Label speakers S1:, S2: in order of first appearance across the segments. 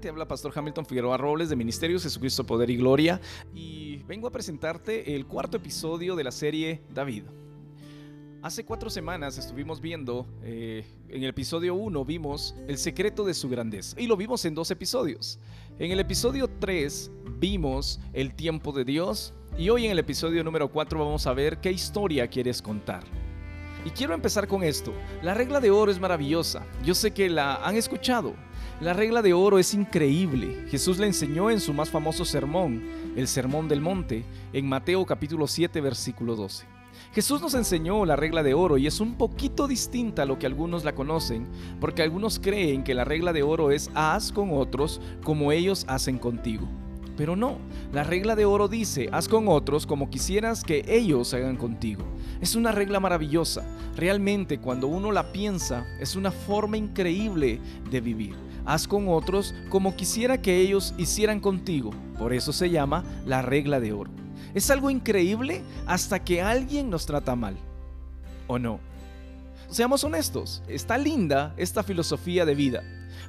S1: Te habla Pastor Hamilton Figueroa Robles de Ministerios Jesucristo Poder y Gloria y vengo a presentarte el cuarto episodio de la serie David. Hace cuatro semanas estuvimos viendo, eh, en el episodio 1 vimos el secreto de su grandeza y lo vimos en dos episodios. En el episodio 3 vimos el tiempo de Dios y hoy en el episodio número 4 vamos a ver qué historia quieres contar. Y quiero empezar con esto. La regla de oro es maravillosa. Yo sé que la han escuchado. La regla de oro es increíble. Jesús la enseñó en su más famoso sermón, el Sermón del Monte, en Mateo capítulo 7 versículo 12. Jesús nos enseñó la regla de oro y es un poquito distinta a lo que algunos la conocen, porque algunos creen que la regla de oro es haz con otros como ellos hacen contigo. Pero no, la regla de oro dice, haz con otros como quisieras que ellos hagan contigo. Es una regla maravillosa. Realmente cuando uno la piensa, es una forma increíble de vivir. Haz con otros como quisiera que ellos hicieran contigo. Por eso se llama la regla de oro. Es algo increíble hasta que alguien nos trata mal. ¿O no? Seamos honestos, está linda esta filosofía de vida.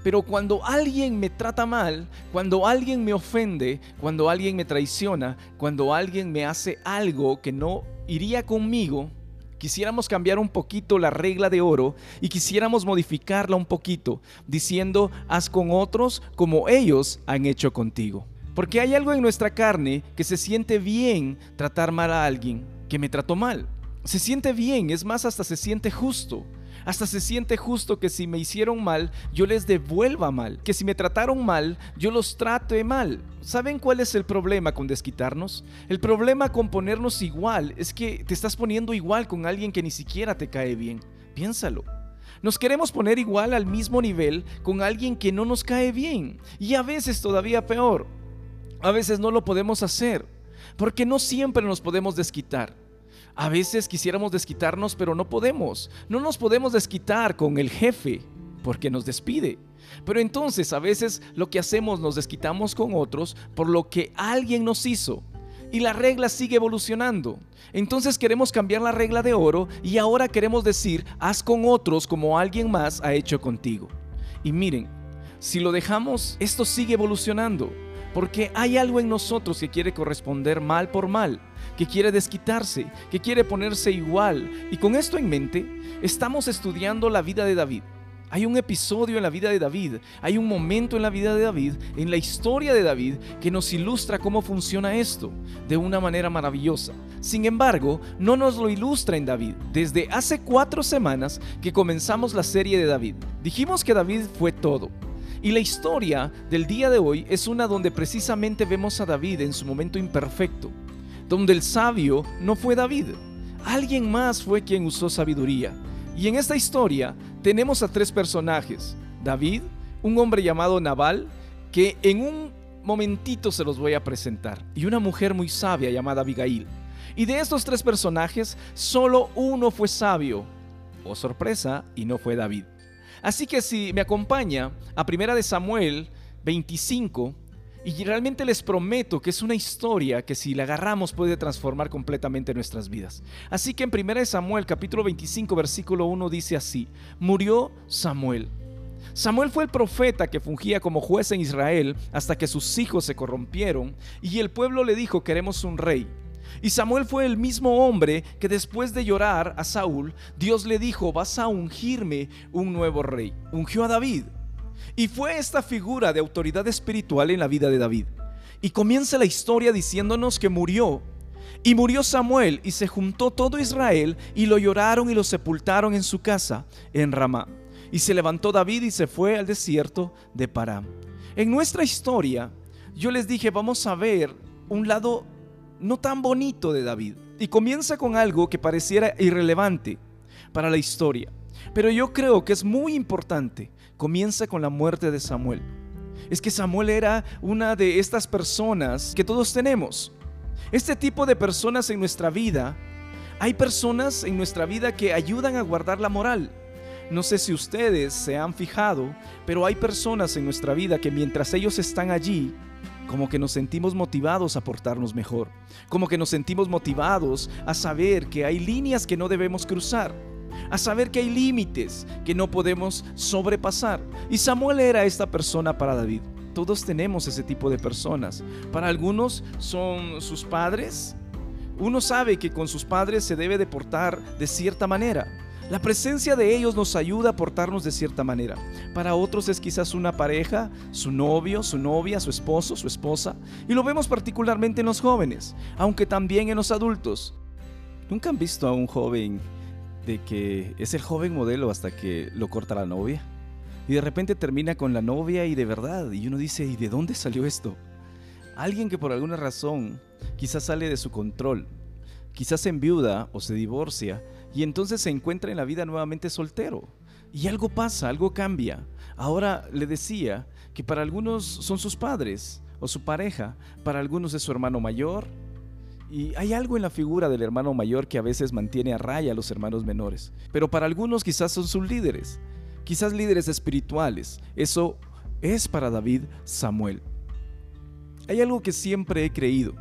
S1: Pero cuando alguien me trata mal, cuando alguien me ofende, cuando alguien me traiciona, cuando alguien me hace algo que no iría conmigo, quisiéramos cambiar un poquito la regla de oro y quisiéramos modificarla un poquito, diciendo, haz con otros como ellos han hecho contigo. Porque hay algo en nuestra carne que se siente bien tratar mal a alguien que me trató mal. Se siente bien, es más, hasta se siente justo. Hasta se siente justo que si me hicieron mal, yo les devuelva mal. Que si me trataron mal, yo los trate mal. ¿Saben cuál es el problema con desquitarnos? El problema con ponernos igual es que te estás poniendo igual con alguien que ni siquiera te cae bien. Piénsalo. Nos queremos poner igual al mismo nivel con alguien que no nos cae bien. Y a veces todavía peor. A veces no lo podemos hacer. Porque no siempre nos podemos desquitar. A veces quisiéramos desquitarnos, pero no podemos. No nos podemos desquitar con el jefe porque nos despide. Pero entonces a veces lo que hacemos nos desquitamos con otros por lo que alguien nos hizo. Y la regla sigue evolucionando. Entonces queremos cambiar la regla de oro y ahora queremos decir, haz con otros como alguien más ha hecho contigo. Y miren, si lo dejamos, esto sigue evolucionando. Porque hay algo en nosotros que quiere corresponder mal por mal que quiere desquitarse, que quiere ponerse igual. Y con esto en mente, estamos estudiando la vida de David. Hay un episodio en la vida de David, hay un momento en la vida de David, en la historia de David, que nos ilustra cómo funciona esto de una manera maravillosa. Sin embargo, no nos lo ilustra en David. Desde hace cuatro semanas que comenzamos la serie de David, dijimos que David fue todo. Y la historia del día de hoy es una donde precisamente vemos a David en su momento imperfecto, donde el sabio no fue David, alguien más fue quien usó sabiduría. Y en esta historia tenemos a tres personajes, David, un hombre llamado Nabal, que en un momentito se los voy a presentar, y una mujer muy sabia llamada Abigail. Y de estos tres personajes, solo uno fue sabio, o oh, sorpresa, y no fue David. Así que si me acompaña a Primera de Samuel 25, y realmente les prometo que es una historia que si la agarramos puede transformar completamente nuestras vidas. Así que en 1 Samuel capítulo 25 versículo 1 dice así, murió Samuel. Samuel fue el profeta que fungía como juez en Israel hasta que sus hijos se corrompieron y el pueblo le dijo queremos un rey. Y Samuel fue el mismo hombre que después de llorar a Saúl, Dios le dijo, vas a ungirme un nuevo rey. Ungió a David. Y fue esta figura de autoridad espiritual en la vida de David. Y comienza la historia diciéndonos que murió. Y murió Samuel y se juntó todo Israel y lo lloraron y lo sepultaron en su casa en Ramá. Y se levantó David y se fue al desierto de Param. En nuestra historia, yo les dije, vamos a ver un lado no tan bonito de David. Y comienza con algo que pareciera irrelevante para la historia. Pero yo creo que es muy importante comienza con la muerte de Samuel. Es que Samuel era una de estas personas que todos tenemos. Este tipo de personas en nuestra vida, hay personas en nuestra vida que ayudan a guardar la moral. No sé si ustedes se han fijado, pero hay personas en nuestra vida que mientras ellos están allí, como que nos sentimos motivados a portarnos mejor, como que nos sentimos motivados a saber que hay líneas que no debemos cruzar a saber que hay límites que no podemos sobrepasar. Y Samuel era esta persona para David. todos tenemos ese tipo de personas. Para algunos son sus padres. Uno sabe que con sus padres se debe de portar de cierta manera. La presencia de ellos nos ayuda a portarnos de cierta manera. Para otros es quizás una pareja, su novio, su novia, su esposo, su esposa. Y lo vemos particularmente en los jóvenes, aunque también en los adultos. ¿Nunca han visto a un joven de que es el joven modelo hasta que lo corta la novia? Y de repente termina con la novia y de verdad, y uno dice, ¿y de dónde salió esto? Alguien que por alguna razón quizás sale de su control, quizás se enviuda o se divorcia y entonces se encuentra en la vida nuevamente soltero. Y algo pasa, algo cambia. Ahora le decía que para algunos son sus padres o su pareja, para algunos es su hermano mayor, y hay algo en la figura del hermano mayor que a veces mantiene a raya a los hermanos menores. Pero para algunos quizás son sus líderes, quizás líderes espirituales. Eso es para David Samuel. Hay algo que siempre he creído.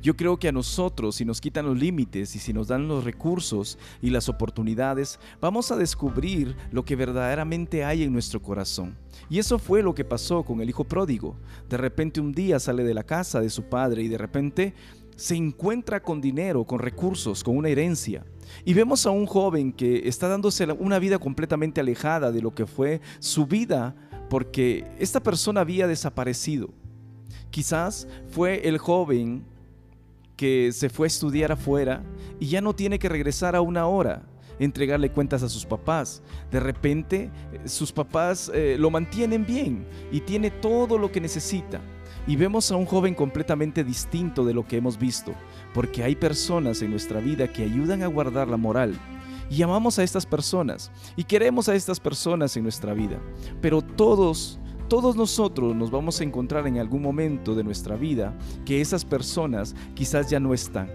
S1: Yo creo que a nosotros, si nos quitan los límites y si nos dan los recursos y las oportunidades, vamos a descubrir lo que verdaderamente hay en nuestro corazón. Y eso fue lo que pasó con el hijo pródigo. De repente un día sale de la casa de su padre y de repente se encuentra con dinero, con recursos, con una herencia. Y vemos a un joven que está dándose una vida completamente alejada de lo que fue su vida porque esta persona había desaparecido. Quizás fue el joven que se fue a estudiar afuera y ya no tiene que regresar a una hora, entregarle cuentas a sus papás. De repente eh, sus papás eh, lo mantienen bien y tiene todo lo que necesita y vemos a un joven completamente distinto de lo que hemos visto, porque hay personas en nuestra vida que ayudan a guardar la moral. Y amamos a estas personas y queremos a estas personas en nuestra vida. Pero todos, todos nosotros nos vamos a encontrar en algún momento de nuestra vida que esas personas quizás ya no están.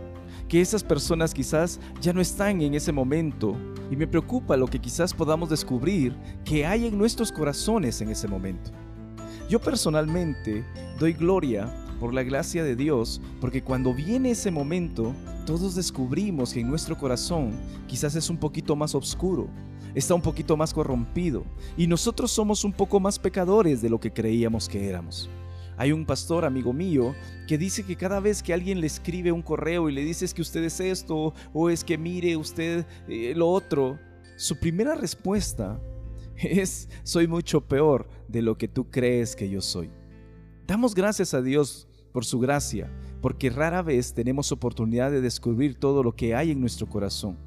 S1: Que esas personas quizás ya no están en ese momento. Y me preocupa lo que quizás podamos descubrir que hay en nuestros corazones en ese momento. Yo personalmente doy gloria por la gracia de Dios, porque cuando viene ese momento, todos descubrimos que en nuestro corazón quizás es un poquito más oscuro, está un poquito más corrompido, y nosotros somos un poco más pecadores de lo que creíamos que éramos. Hay un pastor amigo mío que dice que cada vez que alguien le escribe un correo y le dices que usted es esto o es que mire usted eh, lo otro, su primera respuesta es soy mucho peor de lo que tú crees que yo soy. Damos gracias a Dios por su gracia, porque rara vez tenemos oportunidad de descubrir todo lo que hay en nuestro corazón.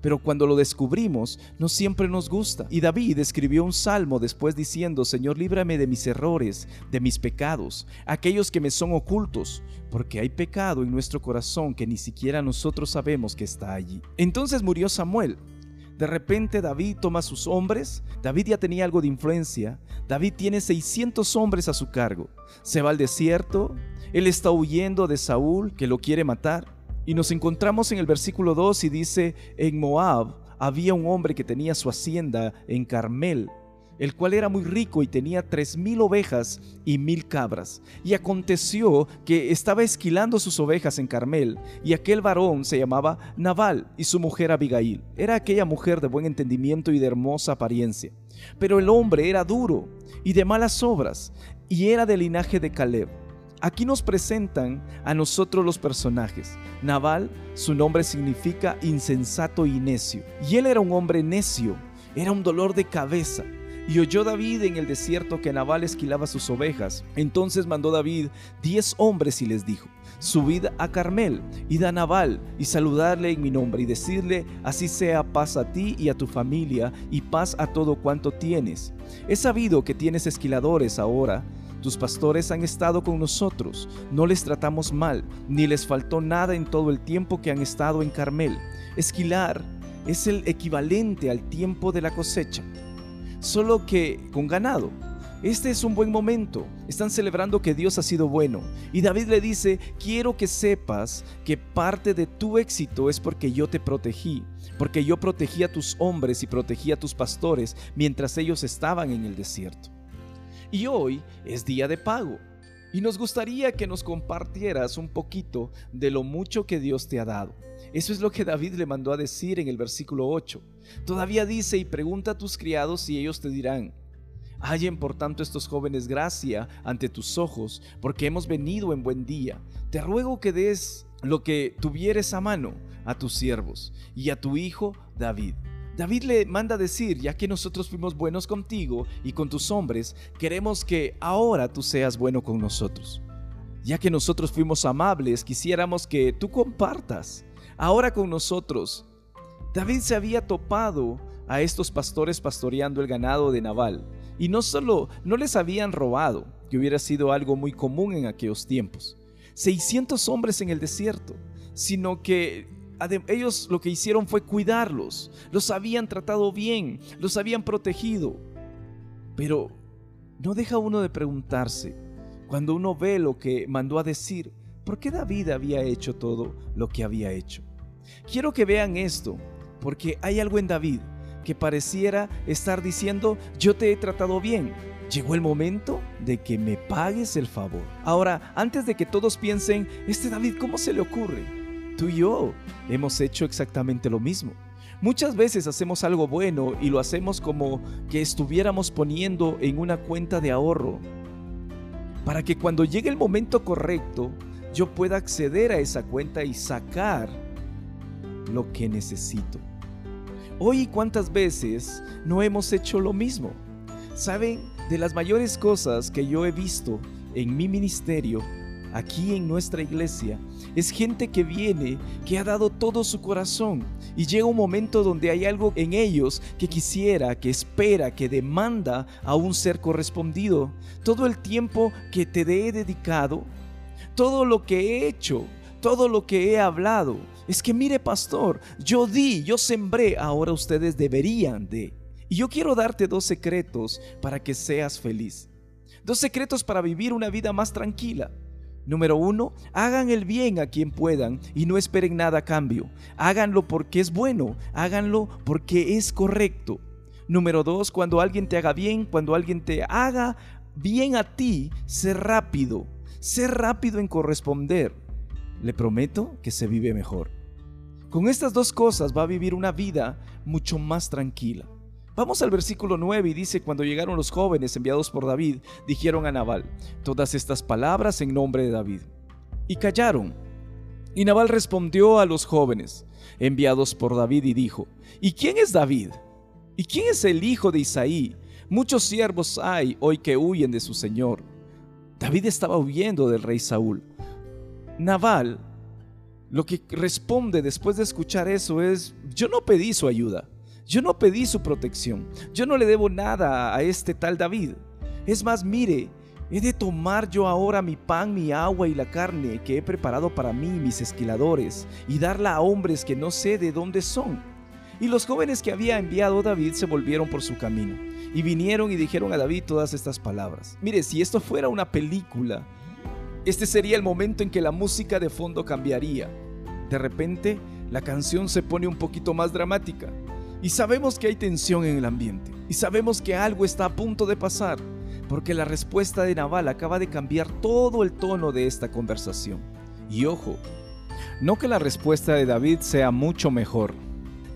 S1: Pero cuando lo descubrimos, no siempre nos gusta. Y David escribió un salmo después diciendo, Señor, líbrame de mis errores, de mis pecados, aquellos que me son ocultos, porque hay pecado en nuestro corazón que ni siquiera nosotros sabemos que está allí. Entonces murió Samuel, de repente David toma sus hombres, David ya tenía algo de influencia, David tiene 600 hombres a su cargo, se va al desierto, él está huyendo de Saúl que lo quiere matar, y nos encontramos en el versículo 2 y dice, en Moab había un hombre que tenía su hacienda en Carmel, el cual era muy rico y tenía tres mil ovejas y mil cabras. Y aconteció que estaba esquilando sus ovejas en Carmel, y aquel varón se llamaba Nabal, y su mujer Abigail. Era aquella mujer de buen entendimiento y de hermosa apariencia. Pero el hombre era duro y de malas obras, y era del linaje de Caleb. Aquí nos presentan a nosotros los personajes. Nabal, su nombre significa insensato y necio. Y él era un hombre necio, era un dolor de cabeza y oyó David en el desierto que Nabal esquilaba sus ovejas. Entonces mandó David diez hombres y les dijo, subid a Carmel, id a Nabal y saludarle en mi nombre y decirle, así sea paz a ti y a tu familia y paz a todo cuanto tienes. He sabido que tienes esquiladores ahora. Tus pastores han estado con nosotros, no les tratamos mal, ni les faltó nada en todo el tiempo que han estado en Carmel. Esquilar es el equivalente al tiempo de la cosecha solo que con ganado. Este es un buen momento. Están celebrando que Dios ha sido bueno. Y David le dice, quiero que sepas que parte de tu éxito es porque yo te protegí, porque yo protegí a tus hombres y protegí a tus pastores mientras ellos estaban en el desierto. Y hoy es día de pago. Y nos gustaría que nos compartieras un poquito de lo mucho que Dios te ha dado. Eso es lo que David le mandó a decir en el versículo 8. Todavía dice y pregunta a tus criados y ellos te dirán, Hallen por tanto estos jóvenes gracia ante tus ojos, porque hemos venido en buen día. Te ruego que des lo que tuvieres a mano a tus siervos y a tu hijo David. David le manda decir, ya que nosotros fuimos buenos contigo y con tus hombres, queremos que ahora tú seas bueno con nosotros. Ya que nosotros fuimos amables, quisiéramos que tú compartas ahora con nosotros. David se había topado a estos pastores pastoreando el ganado de Nabal, y no solo no les habían robado, que hubiera sido algo muy común en aquellos tiempos, 600 hombres en el desierto, sino que ellos lo que hicieron fue cuidarlos, los habían tratado bien, los habían protegido. Pero no deja uno de preguntarse, cuando uno ve lo que mandó a decir, ¿por qué David había hecho todo lo que había hecho? Quiero que vean esto, porque hay algo en David que pareciera estar diciendo, yo te he tratado bien. Llegó el momento de que me pagues el favor. Ahora, antes de que todos piensen, este David, ¿cómo se le ocurre? Tú y yo hemos hecho exactamente lo mismo. Muchas veces hacemos algo bueno y lo hacemos como que estuviéramos poniendo en una cuenta de ahorro para que cuando llegue el momento correcto yo pueda acceder a esa cuenta y sacar lo que necesito. Hoy cuántas veces no hemos hecho lo mismo. Saben, de las mayores cosas que yo he visto en mi ministerio aquí en nuestra iglesia es gente que viene, que ha dado todo su corazón y llega un momento donde hay algo en ellos que quisiera, que espera, que demanda a un ser correspondido. Todo el tiempo que te he dedicado, todo lo que he hecho, todo lo que he hablado, es que mire pastor, yo di, yo sembré, ahora ustedes deberían de. Y yo quiero darte dos secretos para que seas feliz. Dos secretos para vivir una vida más tranquila. Número uno, hagan el bien a quien puedan y no esperen nada a cambio. Háganlo porque es bueno, háganlo porque es correcto. Número dos, cuando alguien te haga bien, cuando alguien te haga bien a ti, sé rápido, sé rápido en corresponder. Le prometo que se vive mejor. Con estas dos cosas va a vivir una vida mucho más tranquila. Vamos al versículo 9 y dice, cuando llegaron los jóvenes enviados por David, dijeron a Nabal todas estas palabras en nombre de David. Y callaron. Y Nabal respondió a los jóvenes enviados por David y dijo, ¿y quién es David? ¿Y quién es el hijo de Isaí? Muchos siervos hay hoy que huyen de su señor. David estaba huyendo del rey Saúl. Nabal lo que responde después de escuchar eso es, yo no pedí su ayuda. Yo no pedí su protección. Yo no le debo nada a este tal David. Es más, mire, he de tomar yo ahora mi pan, mi agua y la carne que he preparado para mí y mis esquiladores y darla a hombres que no sé de dónde son. Y los jóvenes que había enviado David se volvieron por su camino y vinieron y dijeron a David todas estas palabras. Mire, si esto fuera una película, este sería el momento en que la música de fondo cambiaría. De repente, la canción se pone un poquito más dramática y sabemos que hay tensión en el ambiente. Y sabemos que algo está a punto de pasar. Porque la respuesta de Naval acaba de cambiar todo el tono de esta conversación. Y ojo, no que la respuesta de David sea mucho mejor.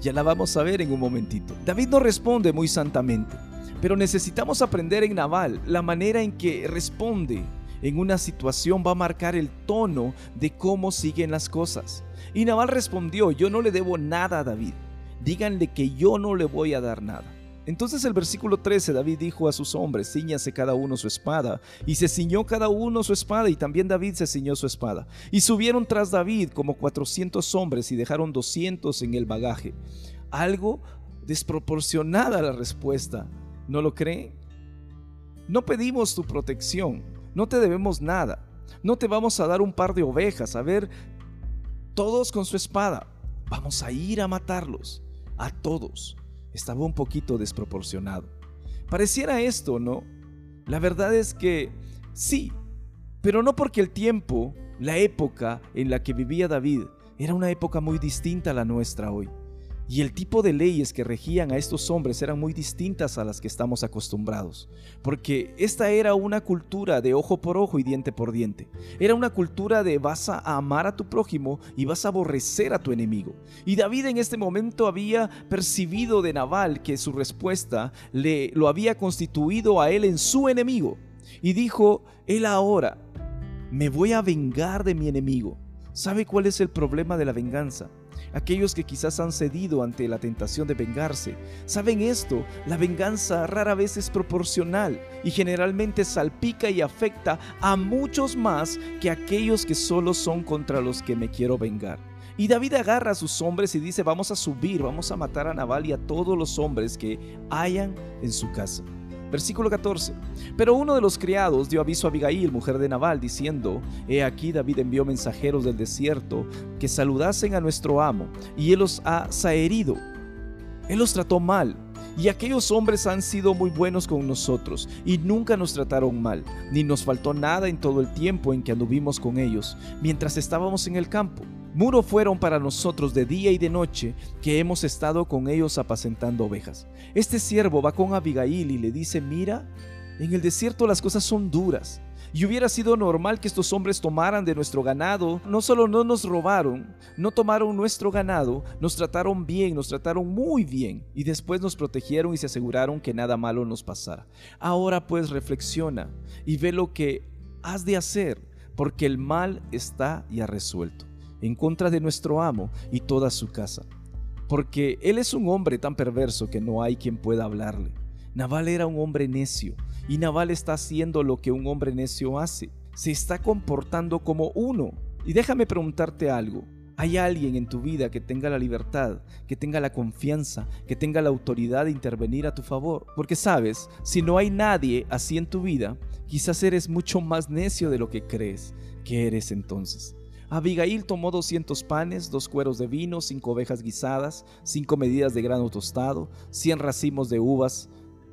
S1: Ya la vamos a ver en un momentito. David no responde muy santamente. Pero necesitamos aprender en Naval la manera en que responde en una situación va a marcar el tono de cómo siguen las cosas. Y Naval respondió, yo no le debo nada a David díganle que yo no le voy a dar nada. Entonces el versículo 13, David dijo a sus hombres, ciñase cada uno su espada, y se ciñó cada uno su espada, y también David se ciñó su espada. Y subieron tras David como 400 hombres y dejaron 200 en el bagaje. Algo desproporcionada la respuesta, ¿no lo creen? No pedimos tu protección, no te debemos nada, no te vamos a dar un par de ovejas, a ver, todos con su espada, vamos a ir a matarlos a todos. Estaba un poquito desproporcionado. Pareciera esto, ¿no? La verdad es que sí, pero no porque el tiempo, la época en la que vivía David, era una época muy distinta a la nuestra hoy. Y el tipo de leyes que regían a estos hombres eran muy distintas a las que estamos acostumbrados, porque esta era una cultura de ojo por ojo y diente por diente. Era una cultura de vas a amar a tu prójimo y vas a aborrecer a tu enemigo. Y David en este momento había percibido de Nabal que su respuesta le lo había constituido a él en su enemigo. Y dijo, él ahora me voy a vengar de mi enemigo. ¿Sabe cuál es el problema de la venganza? Aquellos que quizás han cedido ante la tentación de vengarse. Saben esto, la venganza rara vez es proporcional y generalmente salpica y afecta a muchos más que aquellos que solo son contra los que me quiero vengar. Y David agarra a sus hombres y dice, vamos a subir, vamos a matar a Nabal y a todos los hombres que hayan en su casa. Versículo 14. Pero uno de los criados dio aviso a Abigail, mujer de Nabal, diciendo, He aquí David envió mensajeros del desierto que saludasen a nuestro amo, y él los ha zaherido. Él los trató mal, y aquellos hombres han sido muy buenos con nosotros, y nunca nos trataron mal, ni nos faltó nada en todo el tiempo en que anduvimos con ellos, mientras estábamos en el campo. Muro fueron para nosotros de día y de noche que hemos estado con ellos apacentando ovejas. Este siervo va con Abigail y le dice, mira, en el desierto las cosas son duras. Y hubiera sido normal que estos hombres tomaran de nuestro ganado. No solo no nos robaron, no tomaron nuestro ganado, nos trataron bien, nos trataron muy bien. Y después nos protegieron y se aseguraron que nada malo nos pasara. Ahora pues reflexiona y ve lo que has de hacer, porque el mal está ya resuelto en contra de nuestro amo y toda su casa, porque él es un hombre tan perverso que no hay quien pueda hablarle. Naval era un hombre necio, y Naval está haciendo lo que un hombre necio hace, se está comportando como uno. Y déjame preguntarte algo, ¿Hay alguien en tu vida que tenga la libertad, que tenga la confianza, que tenga la autoridad de intervenir a tu favor? Porque sabes, si no hay nadie así en tu vida, quizás eres mucho más necio de lo que crees que eres entonces. Abigail tomó 200 panes, dos cueros de vino, cinco ovejas guisadas, cinco medidas de grano tostado, 100 racimos de uvas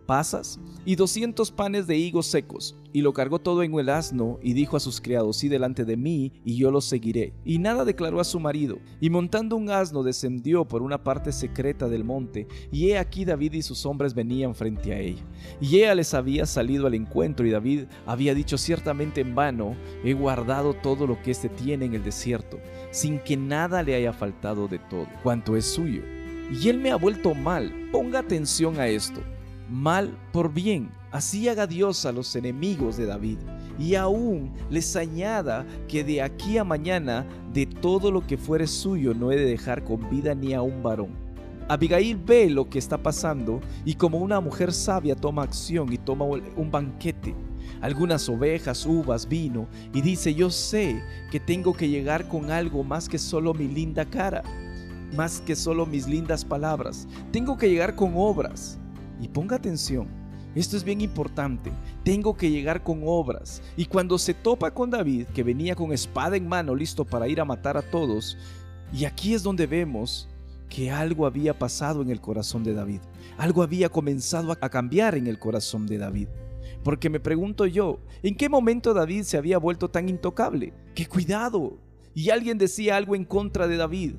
S1: pasas y 200 panes de higos secos, y lo cargó todo en el asno, y dijo a sus criados, sí delante de mí, y yo los seguiré. Y nada declaró a su marido, y montando un asno descendió por una parte secreta del monte, y he aquí David y sus hombres venían frente a ella. Y ella les había salido al encuentro, y David había dicho ciertamente en vano, he guardado todo lo que éste tiene en el desierto, sin que nada le haya faltado de todo, cuanto es suyo. Y él me ha vuelto mal, ponga atención a esto mal por bien. Así haga Dios a los enemigos de David. Y aún les añada que de aquí a mañana de todo lo que fuere suyo no he de dejar con vida ni a un varón. Abigail ve lo que está pasando y como una mujer sabia toma acción y toma un banquete, algunas ovejas, uvas, vino, y dice, yo sé que tengo que llegar con algo más que solo mi linda cara, más que solo mis lindas palabras, tengo que llegar con obras. Y ponga atención, esto es bien importante. Tengo que llegar con obras. Y cuando se topa con David, que venía con espada en mano, listo para ir a matar a todos, y aquí es donde vemos que algo había pasado en el corazón de David. Algo había comenzado a cambiar en el corazón de David. Porque me pregunto yo, ¿en qué momento David se había vuelto tan intocable? ¡Qué cuidado! Y alguien decía algo en contra de David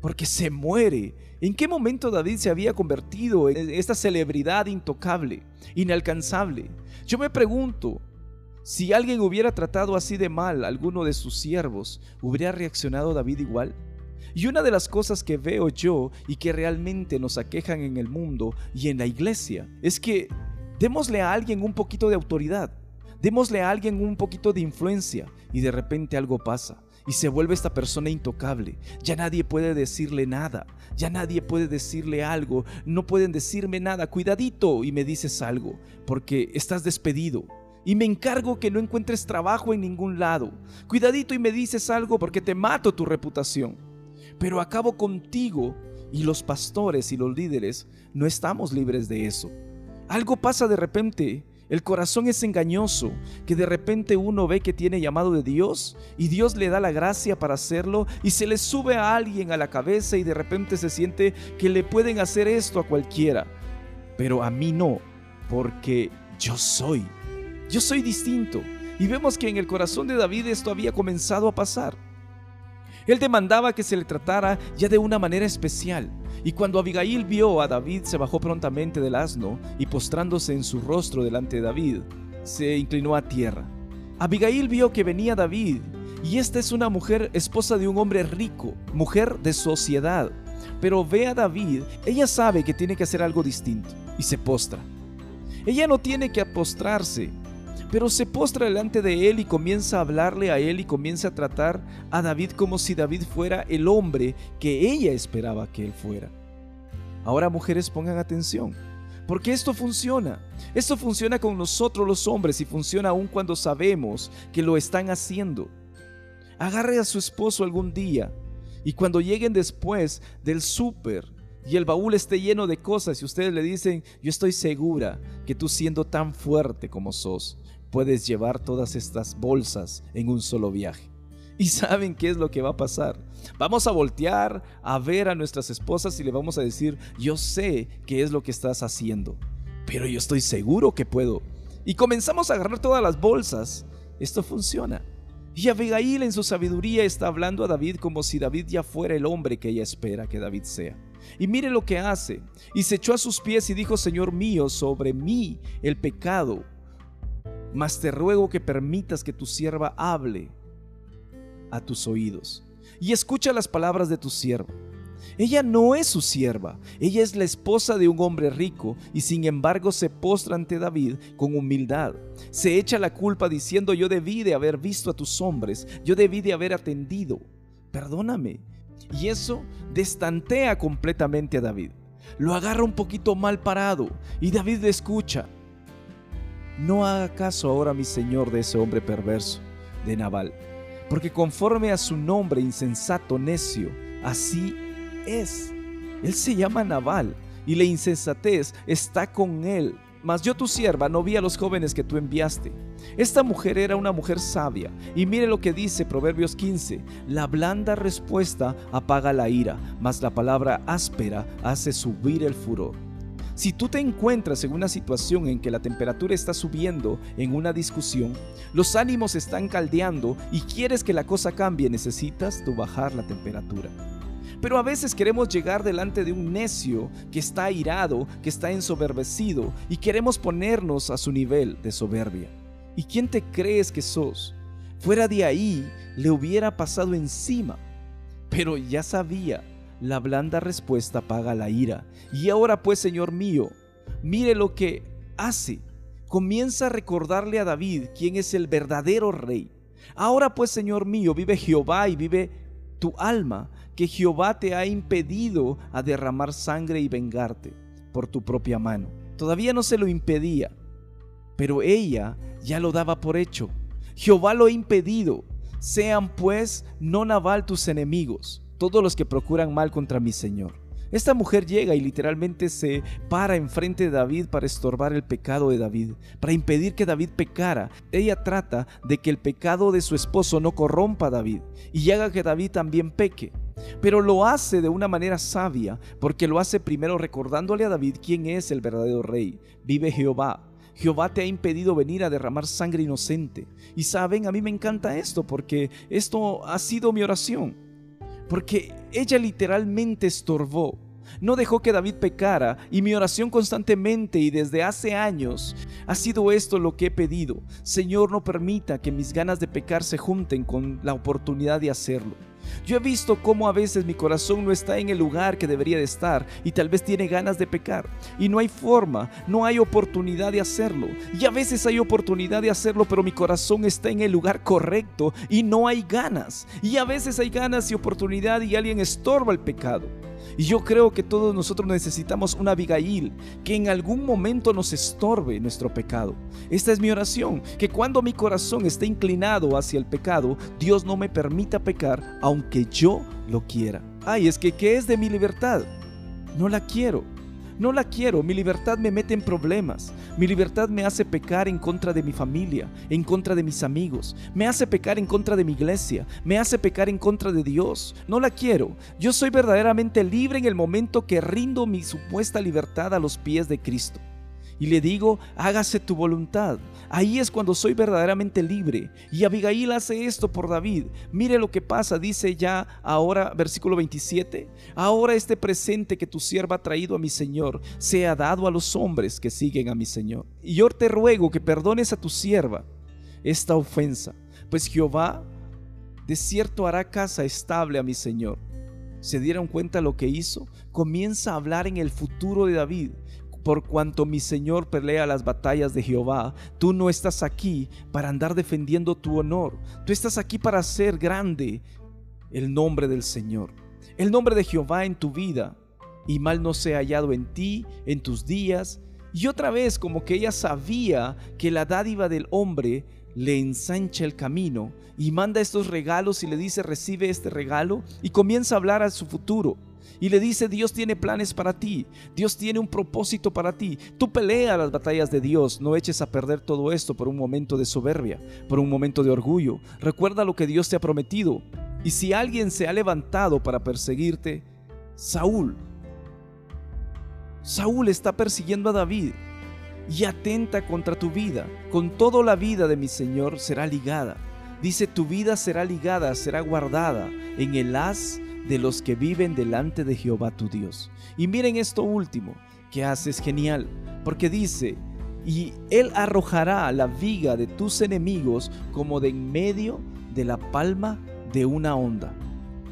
S1: porque se muere. ¿En qué momento David se había convertido en esta celebridad intocable, inalcanzable? Yo me pregunto, si alguien hubiera tratado así de mal a alguno de sus siervos, ¿hubiera reaccionado David igual? Y una de las cosas que veo yo y que realmente nos aquejan en el mundo y en la iglesia es que démosle a alguien un poquito de autoridad, démosle a alguien un poquito de influencia y de repente algo pasa y se vuelve esta persona intocable. Ya nadie puede decirle nada, ya nadie puede decirle algo, no pueden decirme nada, cuidadito y me dices algo, porque estás despedido. Y me encargo que no encuentres trabajo en ningún lado. Cuidadito y me dices algo porque te mato tu reputación. Pero acabo contigo y los pastores y los líderes no estamos libres de eso. Algo pasa de repente el corazón es engañoso, que de repente uno ve que tiene llamado de Dios y Dios le da la gracia para hacerlo y se le sube a alguien a la cabeza y de repente se siente que le pueden hacer esto a cualquiera. Pero a mí no, porque yo soy. Yo soy distinto. Y vemos que en el corazón de David esto había comenzado a pasar. Él demandaba que se le tratara ya de una manera especial. Y cuando Abigail vio a David, se bajó prontamente del asno y postrándose en su rostro delante de David, se inclinó a tierra. Abigail vio que venía David, y esta es una mujer esposa de un hombre rico, mujer de sociedad. Pero ve a David, ella sabe que tiene que hacer algo distinto, y se postra. Ella no tiene que postrarse, pero se postra delante de él y comienza a hablarle a él y comienza a tratar a David como si David fuera el hombre que ella esperaba que él fuera. Ahora mujeres pongan atención, porque esto funciona. Esto funciona con nosotros los hombres y funciona aún cuando sabemos que lo están haciendo. Agarre a su esposo algún día y cuando lleguen después del súper y el baúl esté lleno de cosas y ustedes le dicen, yo estoy segura que tú siendo tan fuerte como sos, puedes llevar todas estas bolsas en un solo viaje. Y saben qué es lo que va a pasar. Vamos a voltear a ver a nuestras esposas y le vamos a decir, yo sé qué es lo que estás haciendo, pero yo estoy seguro que puedo. Y comenzamos a agarrar todas las bolsas. Esto funciona. Y Abigail en su sabiduría está hablando a David como si David ya fuera el hombre que ella espera que David sea. Y mire lo que hace. Y se echó a sus pies y dijo, Señor mío, sobre mí el pecado. Mas te ruego que permitas que tu sierva hable a tus oídos. Y escucha las palabras de tu sierva. Ella no es su sierva, ella es la esposa de un hombre rico y sin embargo se postra ante David con humildad. Se echa la culpa diciendo yo debí de haber visto a tus hombres, yo debí de haber atendido. Perdóname. Y eso destantea completamente a David. Lo agarra un poquito mal parado y David le escucha. No haga caso ahora, mi señor, de ese hombre perverso, de Nabal, porque conforme a su nombre insensato necio, así es. Él se llama Nabal y la insensatez está con él. Mas yo tu sierva no vi a los jóvenes que tú enviaste. Esta mujer era una mujer sabia. Y mire lo que dice Proverbios 15. La blanda respuesta apaga la ira, mas la palabra áspera hace subir el furor. Si tú te encuentras en una situación en que la temperatura está subiendo en una discusión, los ánimos están caldeando y quieres que la cosa cambie, necesitas tú bajar la temperatura. Pero a veces queremos llegar delante de un necio que está airado, que está ensoberbecido y queremos ponernos a su nivel de soberbia. ¿Y quién te crees que sos? Fuera de ahí le hubiera pasado encima. Pero ya sabía, la blanda respuesta paga la ira. Y ahora pues, Señor mío, mire lo que hace. Comienza a recordarle a David quién es el verdadero rey. Ahora pues, Señor mío, vive Jehová y vive tu alma que Jehová te ha impedido a derramar sangre y vengarte por tu propia mano. Todavía no se lo impedía, pero ella ya lo daba por hecho. Jehová lo ha impedido. Sean pues no naval tus enemigos, todos los que procuran mal contra mi Señor. Esta mujer llega y literalmente se para enfrente de David para estorbar el pecado de David, para impedir que David pecara. Ella trata de que el pecado de su esposo no corrompa a David y haga que David también peque. Pero lo hace de una manera sabia, porque lo hace primero recordándole a David quién es el verdadero rey. Vive Jehová, Jehová te ha impedido venir a derramar sangre inocente. Y saben, a mí me encanta esto porque esto ha sido mi oración porque ella literalmente estorbó. No dejó que David pecara y mi oración constantemente y desde hace años ha sido esto lo que he pedido. Señor, no permita que mis ganas de pecar se junten con la oportunidad de hacerlo. Yo he visto cómo a veces mi corazón no está en el lugar que debería de estar y tal vez tiene ganas de pecar. Y no hay forma, no hay oportunidad de hacerlo. Y a veces hay oportunidad de hacerlo, pero mi corazón está en el lugar correcto y no hay ganas. Y a veces hay ganas y oportunidad y alguien estorba el pecado. Y yo creo que todos nosotros necesitamos una Abigail que en algún momento nos estorbe nuestro pecado. Esta es mi oración, que cuando mi corazón esté inclinado hacia el pecado, Dios no me permita pecar aunque yo lo quiera. Ay, es que ¿qué es de mi libertad? No la quiero. No la quiero, mi libertad me mete en problemas. Mi libertad me hace pecar en contra de mi familia, en contra de mis amigos. Me hace pecar en contra de mi iglesia. Me hace pecar en contra de Dios. No la quiero. Yo soy verdaderamente libre en el momento que rindo mi supuesta libertad a los pies de Cristo. Y le digo, hágase tu voluntad. Ahí es cuando soy verdaderamente libre. Y Abigail hace esto por David. Mire lo que pasa, dice ya ahora, versículo 27, ahora este presente que tu sierva ha traído a mi Señor sea dado a los hombres que siguen a mi Señor. Y yo te ruego que perdones a tu sierva esta ofensa, pues Jehová de cierto hará casa estable a mi Señor. ¿Se dieron cuenta lo que hizo? Comienza a hablar en el futuro de David por cuanto mi Señor pelea las batallas de Jehová, tú no estás aquí para andar defendiendo tu honor, tú estás aquí para hacer grande el nombre del Señor, el nombre de Jehová en tu vida, y mal no sea hallado en ti, en tus días. Y otra vez, como que ella sabía que la dádiva del hombre le ensancha el camino y manda estos regalos y le dice recibe este regalo y comienza a hablar a su futuro y le dice, Dios tiene planes para ti, Dios tiene un propósito para ti. Tú pelea las batallas de Dios, no eches a perder todo esto por un momento de soberbia, por un momento de orgullo. Recuerda lo que Dios te ha prometido. Y si alguien se ha levantado para perseguirte, Saúl, Saúl está persiguiendo a David y atenta contra tu vida. Con toda la vida de mi Señor será ligada. Dice, tu vida será ligada, será guardada en el haz de los que viven delante de Jehová tu Dios. Y miren esto último que haces genial, porque dice, y él arrojará la viga de tus enemigos como de en medio de la palma de una onda.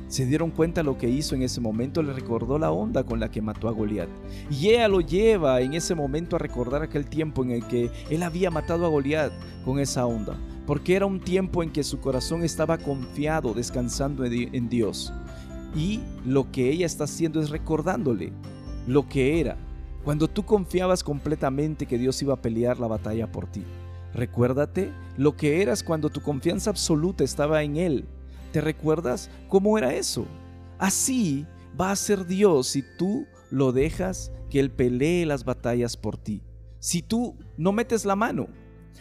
S1: ¿Se dieron cuenta lo que hizo en ese momento? Le recordó la onda con la que mató a Goliat. Y ella lo lleva en ese momento a recordar aquel tiempo en el que él había matado a Goliat con esa onda. Porque era un tiempo en que su corazón estaba confiado, descansando en Dios. Y lo que ella está haciendo es recordándole lo que era cuando tú confiabas completamente que Dios iba a pelear la batalla por ti. Recuérdate lo que eras cuando tu confianza absoluta estaba en Él. ¿Te recuerdas cómo era eso? Así va a ser Dios si tú lo dejas que Él pelee las batallas por ti. Si tú no metes la mano.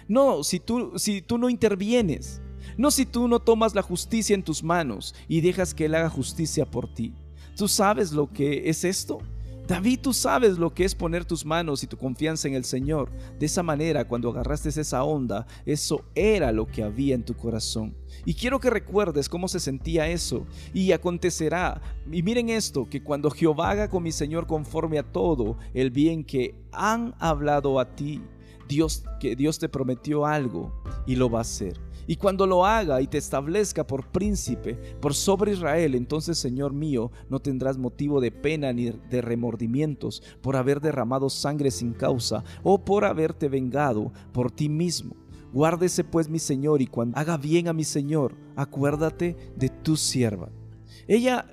S1: No, si tú, si tú no intervienes. No si tú no tomas la justicia en tus manos y dejas que Él haga justicia por ti. ¿Tú sabes lo que es esto? David, tú sabes lo que es poner tus manos y tu confianza en el Señor. De esa manera, cuando agarraste esa onda, eso era lo que había en tu corazón. Y quiero que recuerdes cómo se sentía eso. Y acontecerá, y miren esto, que cuando Jehová haga con mi Señor conforme a todo el bien que han hablado a ti, Dios, que Dios te prometió algo y lo va a hacer. Y cuando lo haga y te establezca por príncipe por sobre Israel, entonces, Señor mío, no tendrás motivo de pena ni de remordimientos por haber derramado sangre sin causa o por haberte vengado por ti mismo. Guárdese pues mi Señor y cuando haga bien a mi Señor, acuérdate de tu sierva. Ella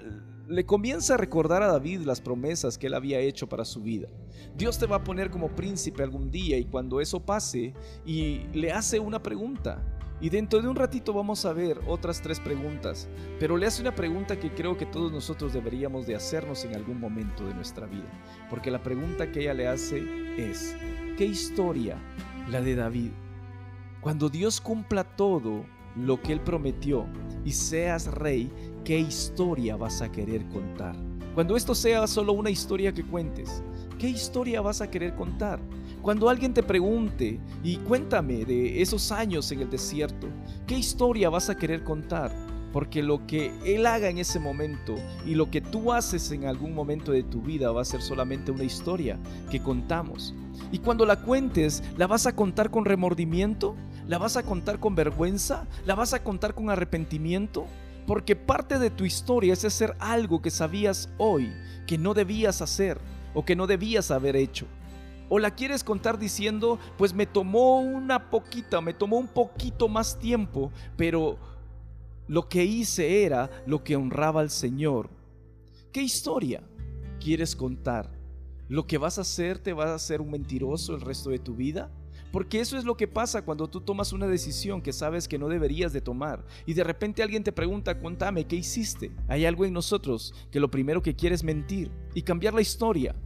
S1: le comienza a recordar a David las promesas que él había hecho para su vida. Dios te va a poner como príncipe algún día y cuando eso pase y le hace una pregunta, y dentro de un ratito vamos a ver otras tres preguntas, pero le hace una pregunta que creo que todos nosotros deberíamos de hacernos en algún momento de nuestra vida. Porque la pregunta que ella le hace es, ¿qué historia la de David? Cuando Dios cumpla todo lo que Él prometió y seas rey, ¿qué historia vas a querer contar? Cuando esto sea solo una historia que cuentes, ¿qué historia vas a querer contar? Cuando alguien te pregunte, y cuéntame de esos años en el desierto, ¿qué historia vas a querer contar? Porque lo que Él haga en ese momento y lo que tú haces en algún momento de tu vida va a ser solamente una historia que contamos. Y cuando la cuentes, ¿la vas a contar con remordimiento? ¿La vas a contar con vergüenza? ¿La vas a contar con arrepentimiento? Porque parte de tu historia es hacer algo que sabías hoy que no debías hacer o que no debías haber hecho. O la quieres contar diciendo, pues me tomó una poquita, me tomó un poquito más tiempo, pero lo que hice era lo que honraba al Señor. ¿Qué historia quieres contar? ¿Lo que vas a hacer te va a hacer un mentiroso el resto de tu vida? Porque eso es lo que pasa cuando tú tomas una decisión que sabes que no deberías de tomar y de repente alguien te pregunta, cuéntame, ¿qué hiciste? Hay algo en nosotros que lo primero que quiere es mentir y cambiar la historia.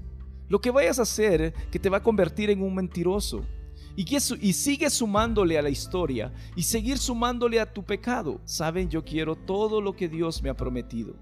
S1: Lo que vayas a hacer que te va a convertir en un mentiroso. Y, y sigue sumándole a la historia y seguir sumándole a tu pecado. Saben, yo quiero todo lo que Dios me ha prometido.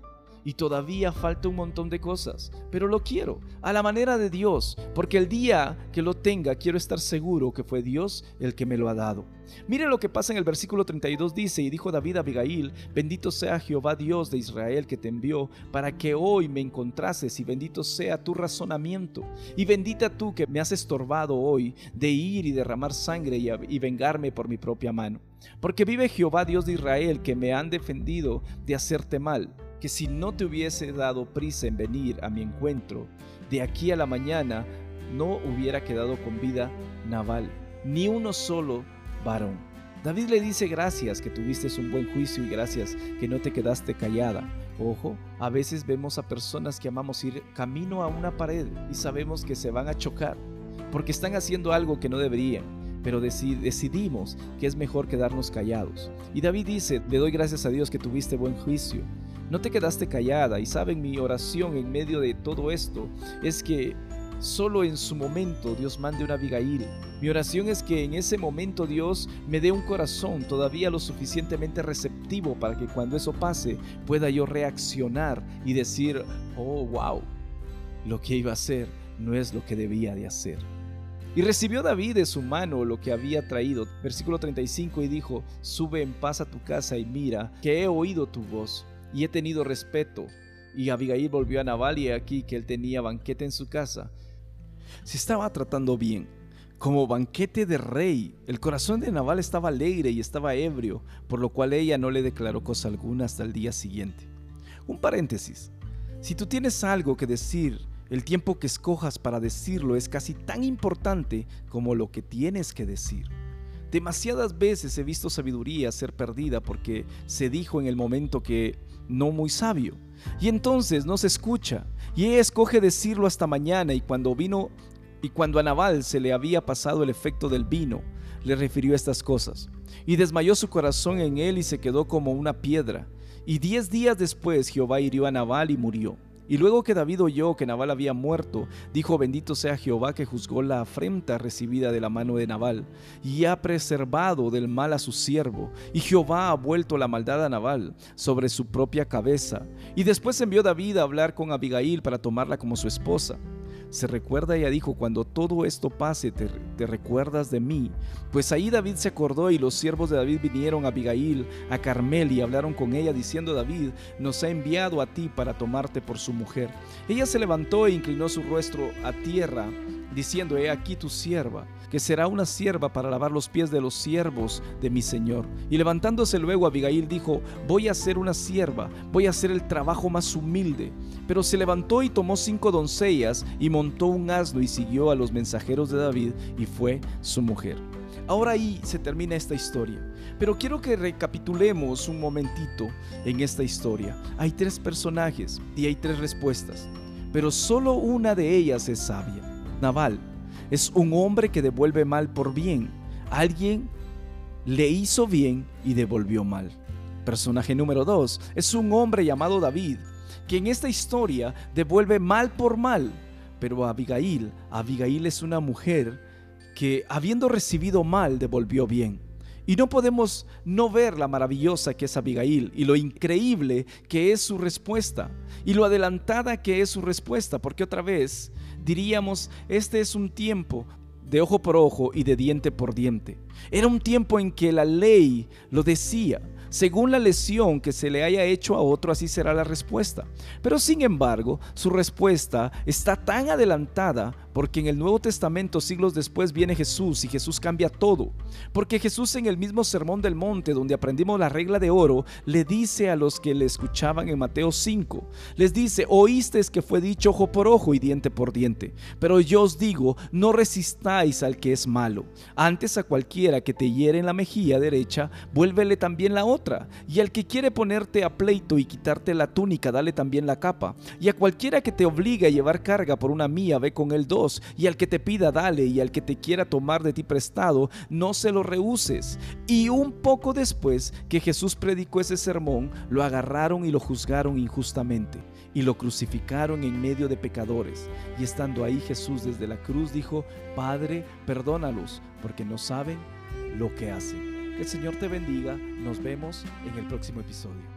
S1: Y todavía falta un montón de cosas, pero lo quiero, a la manera de Dios, porque el día que lo tenga quiero estar seguro que fue Dios el que me lo ha dado. Mire lo que pasa en el versículo 32, dice, y dijo David a Abigail, bendito sea Jehová Dios de Israel que te envió, para que hoy me encontrases, y bendito sea tu razonamiento, y bendita tú que me has estorbado hoy de ir y derramar sangre y, y vengarme por mi propia mano. Porque vive Jehová Dios de Israel que me han defendido de hacerte mal que si no te hubiese dado prisa en venir a mi encuentro, de aquí a la mañana no hubiera quedado con vida Naval, ni uno solo varón. David le dice gracias que tuviste un buen juicio y gracias que no te quedaste callada. Ojo, a veces vemos a personas que amamos ir camino a una pared y sabemos que se van a chocar porque están haciendo algo que no deberían pero decidimos que es mejor quedarnos callados. Y David dice, le doy gracias a Dios que tuviste buen juicio, no te quedaste callada y saben mi oración en medio de todo esto es que solo en su momento Dios mande una Abigail. Mi oración es que en ese momento Dios me dé un corazón todavía lo suficientemente receptivo para que cuando eso pase pueda yo reaccionar y decir, oh, wow, lo que iba a hacer no es lo que debía de hacer. Y recibió David de su mano lo que había traído. Versículo 35 y dijo, sube en paz a tu casa y mira, que he oído tu voz y he tenido respeto. Y Abigail volvió a Nabal y aquí que él tenía banquete en su casa. Se estaba tratando bien, como banquete de rey. El corazón de Nabal estaba alegre y estaba ebrio, por lo cual ella no le declaró cosa alguna hasta el día siguiente. Un paréntesis. Si tú tienes algo que decir, el tiempo que escojas para decirlo es casi tan importante como lo que tienes que decir. Demasiadas veces he visto sabiduría ser perdida porque se dijo en el momento que no muy sabio. Y entonces no se escucha. Y ella escoge decirlo hasta mañana y cuando vino y cuando a Nabal se le había pasado el efecto del vino, le refirió estas cosas. Y desmayó su corazón en él y se quedó como una piedra. Y diez días después Jehová hirió a Nabal y murió. Y luego que David oyó que Nabal había muerto, dijo, bendito sea Jehová que juzgó la afrenta recibida de la mano de Nabal, y ha preservado del mal a su siervo, y Jehová ha vuelto la maldad a Nabal sobre su propia cabeza. Y después envió David a hablar con Abigail para tomarla como su esposa se recuerda, ella dijo, cuando todo esto pase, te, recuerdas de mí. Pues ahí David se acordó y los siervos de David vinieron a Abigail, a Carmel y hablaron con ella diciendo, David nos ha enviado a ti para tomarte por su mujer. Ella se levantó e inclinó su rostro a tierra, diciendo, he aquí tu sierva que será una sierva para lavar los pies de los siervos de mi Señor. Y levantándose luego Abigail dijo, voy a ser una sierva, voy a hacer el trabajo más humilde. Pero se levantó y tomó cinco doncellas y montó un asno y siguió a los mensajeros de David y fue su mujer. Ahora ahí se termina esta historia. Pero quiero que recapitulemos un momentito en esta historia. Hay tres personajes y hay tres respuestas, pero solo una de ellas es sabia. Naval, es un hombre que devuelve mal por bien. Alguien le hizo bien y devolvió mal. Personaje número 2 es un hombre llamado David, que en esta historia devuelve mal por mal. Pero Abigail, Abigail es una mujer que habiendo recibido mal devolvió bien. Y no podemos no ver la maravillosa que es Abigail y lo increíble que es su respuesta y lo adelantada que es su respuesta, porque otra vez diríamos, este es un tiempo de ojo por ojo y de diente por diente. Era un tiempo en que la ley lo decía. Según la lesión que se le haya hecho a otro, así será la respuesta. Pero sin embargo, su respuesta está tan adelantada porque en el Nuevo Testamento, siglos después, viene Jesús y Jesús cambia todo. Porque Jesús en el mismo Sermón del Monte, donde aprendimos la regla de oro, le dice a los que le escuchaban en Mateo 5, les dice, oísteis que fue dicho ojo por ojo y diente por diente. Pero yo os digo, no resistáis al que es malo. Antes a cualquiera que te hiere en la mejilla derecha, vuélvele también la otra. Y al que quiere ponerte a pleito y quitarte la túnica, dale también la capa. Y a cualquiera que te obligue a llevar carga por una mía, ve con él dos y al que te pida dale, y al que te quiera tomar de ti prestado, no se lo rehuses. Y un poco después que Jesús predicó ese sermón, lo agarraron y lo juzgaron injustamente, y lo crucificaron en medio de pecadores. Y estando ahí Jesús desde la cruz dijo, Padre, perdónalos, porque no saben lo que hacen. Que el Señor te bendiga. Nos vemos en el próximo episodio.